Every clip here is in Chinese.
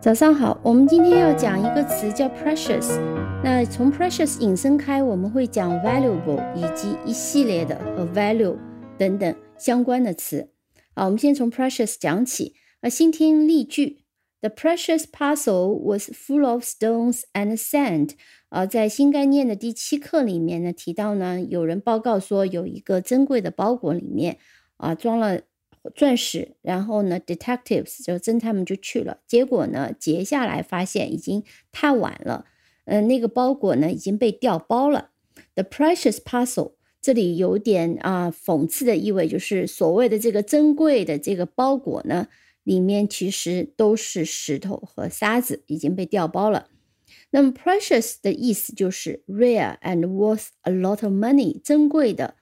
早上好，我们今天要讲一个词叫 precious。那从 precious 引申开，我们会讲 valuable 以及一系列的和 value 等等相关的词。好，我们先从 precious 讲起。啊，先听例句：The precious parcel was full of stones and sand。啊，在新概念的第七课里面呢，提到呢，有人报告说有一个珍贵的包裹里面啊装了。钻石，然后呢，detectives 就侦探们就去了，结果呢，截下来发现已经太晚了，嗯，那个包裹呢已经被调包了。The precious parcel 这里有点啊讽刺的意味，就是所谓的这个珍贵的这个包裹呢，里面其实都是石头和沙子，已经被调包了。那么 precious 的意思就是 rare and worth a lot of money，珍贵的。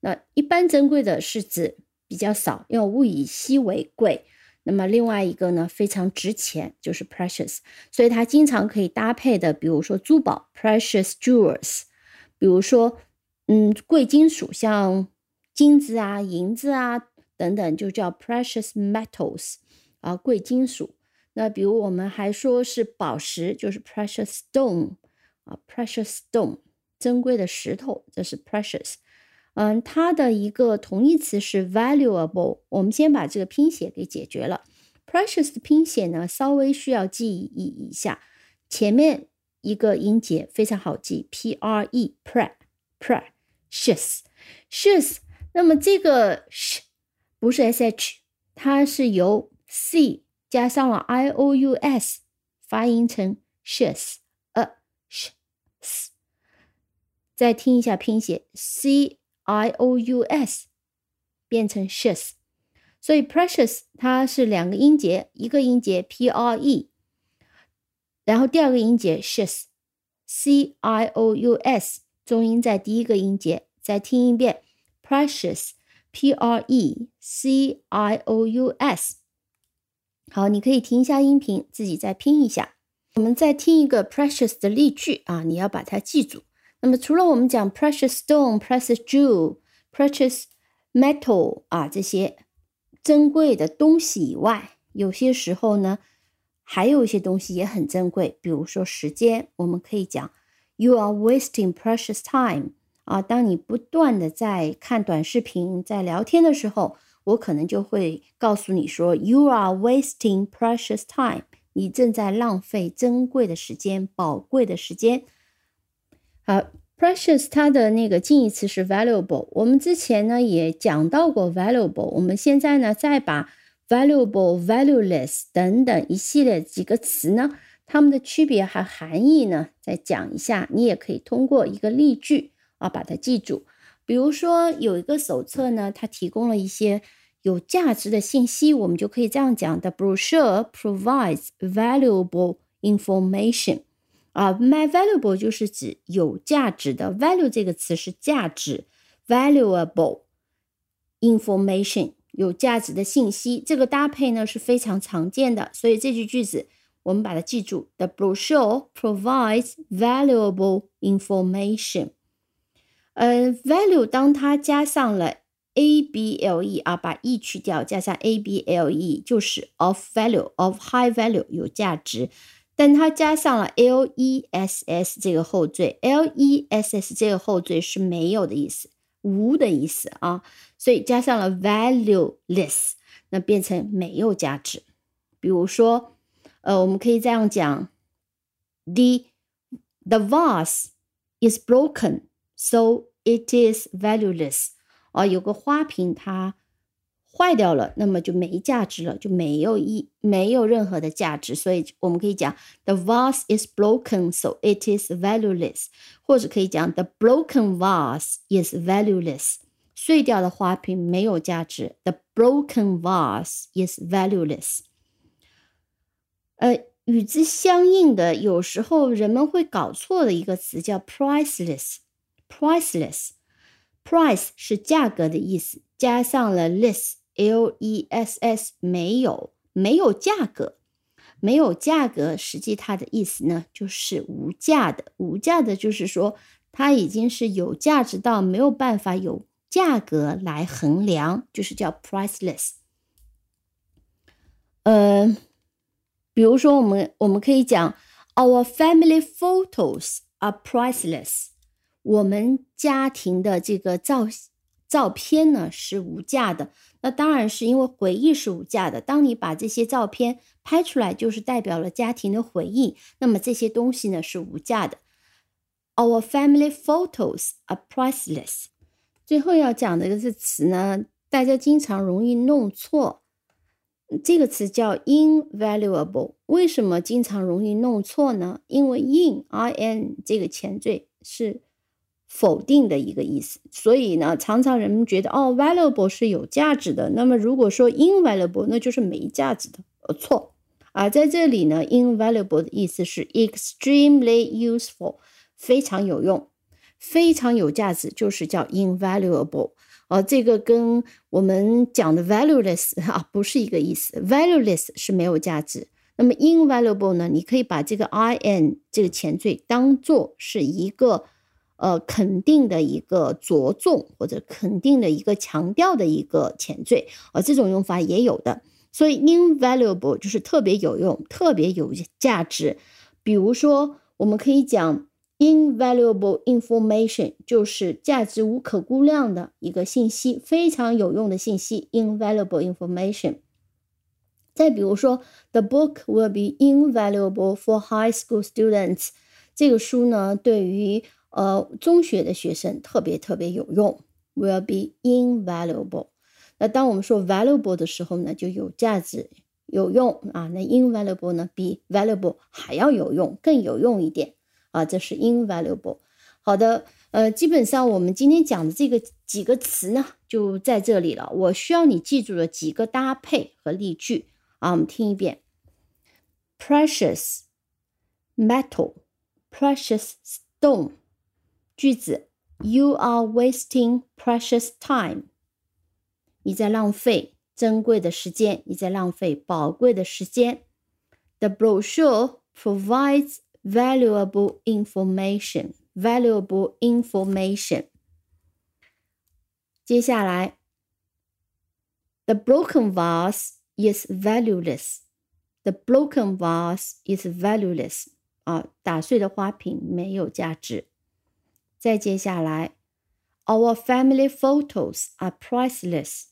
那一般珍贵的是指。比较少，要物以稀为贵。那么另外一个呢，非常值钱，就是 precious。所以它经常可以搭配的，比如说珠宝 precious jewels，比如说嗯贵金属，像金子啊、银子啊等等，就叫 precious metals 啊贵金属。那比如我们还说是宝石，就是 precious stone 啊 precious stone 珍贵的石头，这是 precious。嗯，它的一个同义词是 valuable。我们先把这个拼写给解决了。precious 的拼写呢，稍微需要记忆一下。前面一个音节非常好记，p r e pre precious shoes。那么这个 sh 不是 s h，它是由 c 加上了 i o u s 发音成 shoes。呃，sh，s。再听一下拼写 c。I o u s 变成 shes，所以 precious 它是两个音节，一个音节 p r e，然后第二个音节 shes，c i o u s 重音在第一个音节。再听一遍 precious p r e c i o u s。好，你可以停一下音频，自己再拼一下。我们再听一个 precious 的例句啊，你要把它记住。那么除了我们讲 precious stone、precious jewel、precious metal 啊这些珍贵的东西以外，有些时候呢，还有一些东西也很珍贵，比如说时间。我们可以讲 you are wasting precious time 啊。当你不断的在看短视频、在聊天的时候，我可能就会告诉你说 you are wasting precious time，你正在浪费珍贵的时间、宝贵的时间。好，precious 它的那个近义词是 valuable。我们之前呢也讲到过 valuable。我们现在呢再把 valuable、valueless 等等一系列几个词呢，它们的区别和含义呢再讲一下。你也可以通过一个例句啊把它记住。比如说有一个手册呢，它提供了一些有价值的信息，我们就可以这样讲：The brochure provides valuable information。啊，my valuable 就是指有价值的，value 这个词是价值，valuable information 有价值的信息，这个搭配呢是非常常见的，所以这句句子我们把它记住：The brochure provides valuable information。呃，value 当它加上了 a b l e 啊，把 e 去掉，加上 a b l e 就是 of value，of high value 有价值。 但它加上了 less 这个后缀，less 这个后缀是没有的意思，无的意思啊，所以加上了 valueless，那变成没有价值。比如说，呃，我们可以这样讲：the the vase is broken，so it is valueless。啊，有个花瓶它。坏掉了，那么就没价值了，就没有一没有任何的价值，所以我们可以讲 the vase is broken, so it is valueless，或者可以讲 the broken vase is valueless，碎掉的花瓶没有价值，the broken vase is valueless。呃，与之相应的，有时候人们会搞错的一个词叫 priceless，priceless，price 是价格的意思，加上了 less。 L E S S 没有没有价格，没有价格，实际它的意思呢就是无价的，无价的，就是说它已经是有价值到没有办法有价格来衡量，就是叫 priceless。嗯，比如说，我们我们可以讲，Our family photos are priceless。我们家庭的这个照照片呢是无价的。那当然是因为回忆是无价的。当你把这些照片拍出来，就是代表了家庭的回忆。那么这些东西呢是无价的。Our family photos are priceless。最后要讲的一个词呢，大家经常容易弄错，这个词叫 invaluable。为什么经常容易弄错呢？因为 in i n 这个前缀是。否定的一个意思，所以呢，常常人们觉得哦，valuable 是有价值的。那么如果说 invaluable，那就是没价值的，呃，错。而在这里呢，invaluable 的意思是 extremely useful，非常有用，非常有价值，就是叫 invaluable。呃，这个跟我们讲的 valueless 啊不是一个意思，valueless 是没有价值。那么 invaluable 呢，你可以把这个 in 这个前缀当做是一个。呃，肯定的一个着重或者肯定的一个强调的一个前缀，呃，这种用法也有的。所以，invaluable 就是特别有用、特别有价值。比如说，我们可以讲 invaluable information，就是价值无可估量的一个信息，非常有用的信息。invaluable information。再比如说，the book will be invaluable for high school students。这个书呢，对于呃，中学的学生特别特别有用，will be invaluable。那当我们说 valuable 的时候呢，就有价值、有用啊。那 invaluable 呢，比 valuable 还要有用，更有用一点啊。这是 invaluable。好的，呃，基本上我们今天讲的这个几个词呢，就在这里了。我需要你记住的几个搭配和例句啊，我们听一遍：precious metal，precious stone。句子：You are wasting precious time。你在浪费珍贵的时间，你在浪费宝贵的时间。The brochure provides valuable information. Valuable information. 接下来，The broken vase is valueless. The broken vase is valueless. 啊，打碎的花瓶没有价值。 再接下来，Our family photos are priceless。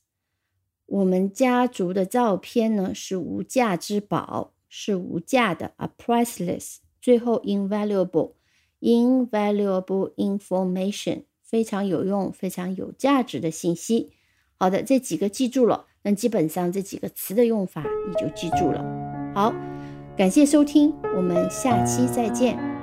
我们家族的照片呢是无价之宝，是无价的，are priceless。最后，invaluable，invaluable information，非常有用、非常有价值的信息。好的，这几个记住了，那基本上这几个词的用法你就记住了。好，感谢收听，我们下期再见。